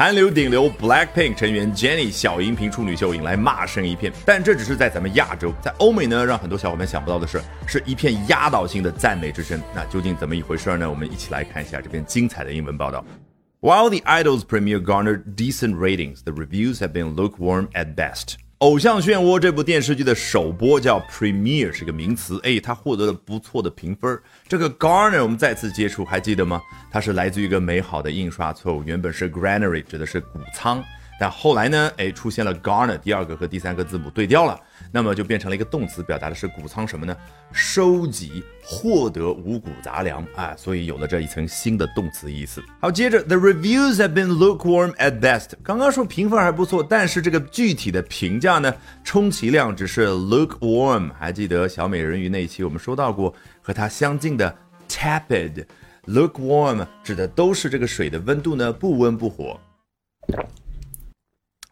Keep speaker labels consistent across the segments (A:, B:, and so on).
A: 韩流顶流 Blackpink 成员 Jennie 小荧屏处女秀引来骂声一片，但这只是在咱们亚洲，在欧美呢，让很多小伙伴想不到的是，是一片压倒性的赞美之声。那究竟怎么一回事呢？我们一起来看一下这篇精彩的英文报道。While the Idol's premiere garnered decent ratings, the reviews have been lukewarm at best. 偶像漩涡这部电视剧的首播叫 premiere，是个名词，哎，它获得了不错的评分。这个 garner 我们再次接触，还记得吗？它是来自于一个美好的印刷错误，原本是 granary，指的是谷仓。但后来呢？哎，出现了 garner，第二个和第三个字母对调了，那么就变成了一个动词，表达的是谷仓什么呢？收集、获得五谷杂粮啊，所以有了这一层新的动词意思。好，接着 the reviews have been lukewarm at best。刚刚说评分还不错，但是这个具体的评价呢，充其量只是 lukewarm。还记得小美人鱼那一期我们说到过，和它相近的 tepid。lukewarm 指的都是这个水的温度呢，不温不火。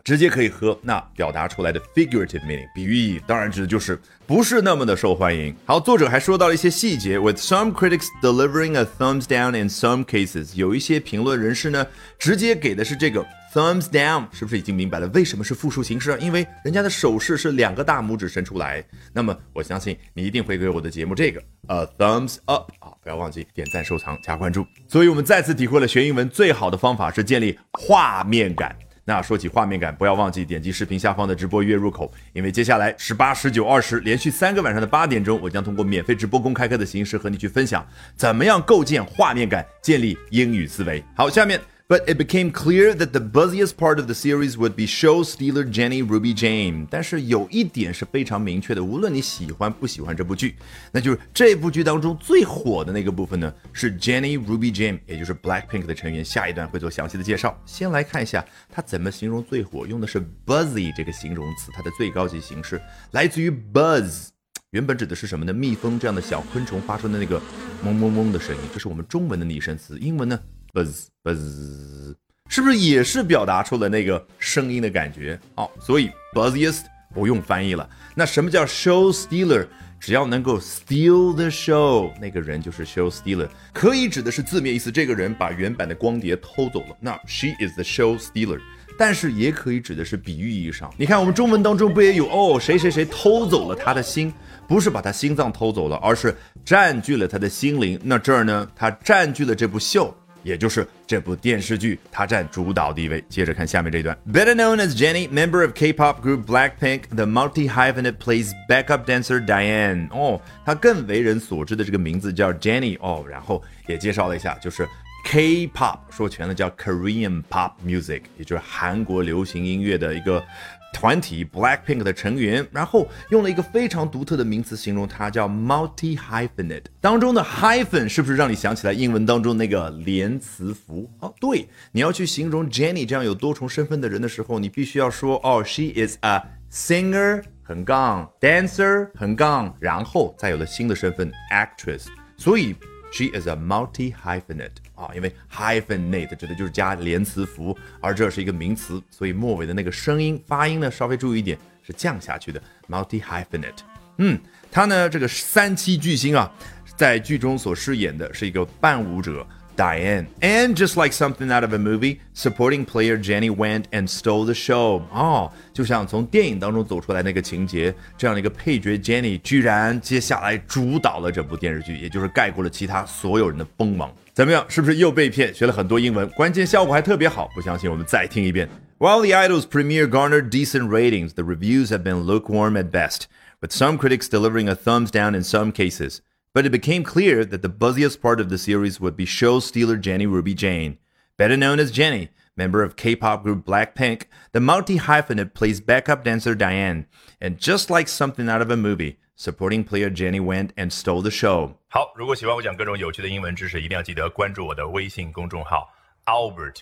A: 直接可以喝，那表达出来的 figurative meaning 比喻意义，当然指的就是不是那么的受欢迎。好，作者还说到了一些细节，with some critics delivering a thumbs down in some cases，有一些评论人士呢，直接给的是这个 thumbs down，是不是已经明白了为什么是复数形式？因为人家的手势是两个大拇指伸出来。那么我相信你一定会给我的节目这个 a thumbs up 啊，不要忘记点赞、收藏、加关注。所以我们再次体会了学英文最好的方法是建立画面感。那说起画面感，不要忘记点击视频下方的直播月入口，因为接下来十八、十九、二十连续三个晚上的八点钟，我将通过免费直播公开课的形式和你去分享，怎么样构建画面感，建立英语思维。好，下面。But it became clear that the buzziest part of the series would be show stealer Jenny Ruby Jane。但是有一点是非常明确的，无论你喜欢不喜欢这部剧，那就是这部剧当中最火的那个部分呢，是 Jenny Ruby Jane，也就是 Blackpink 的成员。下一段会做详细的介绍。先来看一下它怎么形容最火，用的是 buzzy 这个形容词，它的最高级形式来自于 buzz，原本指的是什么呢？蜜蜂这样的小昆虫发出的那个嗡嗡嗡的声音，这是我们中文的拟声词，英文呢？buzz buzz，是不是也是表达出了那个声音的感觉？哦，所以 buzziest 不用翻译了。那什么叫 show stealer？只要能够 steal the show，那个人就是 show stealer，可以指的是字面意思，这个人把原版的光碟偷走了。那 she is the show stealer，但是也可以指的是比喻意义上。你看我们中文当中不也有哦，谁谁谁偷走了他的心，不是把他心脏偷走了，而是占据了他的心灵。那这儿呢，他占据了这部秀。也就是这部电视剧，它占主导地位。接着看下面这段，Better known as Jenny, member of K-pop group Blackpink, the multi-hyphenate plays backup dancer Diane。哦，她更为人所知的这个名字叫 Jenny。哦，然后也介绍了一下，就是 K-pop，说全了叫 Korean pop music，也就是韩国流行音乐的一个。团体 Blackpink 的成员，然后用了一个非常独特的名词形容它，叫 multi hyphenate。当中的 hyphen 是不是让你想起来英文当中那个连词符？哦，对，你要去形容 Jennie 这样有多重身份的人的时候，你必须要说哦，she is a singer 横杠 dancer 横杠，然后再有了新的身份 actress。所以 she is a multi hyphenate。啊，因为 hyphenate 指的就是加连词符，而这是一个名词，所以末尾的那个声音发音呢，稍微注意一点，是降下去的。multi hyphenate，嗯，他呢这个三七巨星啊，在剧中所饰演的是一个伴舞者。Diane. And just like something out of a movie, supporting player Jenny went and stole the show. 哦，就像从电影当中走出来那个情节，这样的一个配角 Jenny 居然接下来主导了这部电视剧，也就是盖过了其他所有人的锋芒。怎么样？是不是又被骗？学了很多英文，关键效果还特别好。不相信，我们再听一遍。While the Idol's premiere garnered decent ratings, the reviews have been lukewarm at best, with some critics delivering a thumbs down in some cases. But it became clear that the buzziest part of the series would be show stealer Jenny Ruby Jane. Better known as Jennie, member of K-pop group Blackpink, the multi-hyphenate plays backup dancer Diane. And just like something out of a movie, supporting player Jenny went and stole the show. 好，如果喜欢我讲各种有趣的英文知识，一定要记得关注我的微信公众号 Albert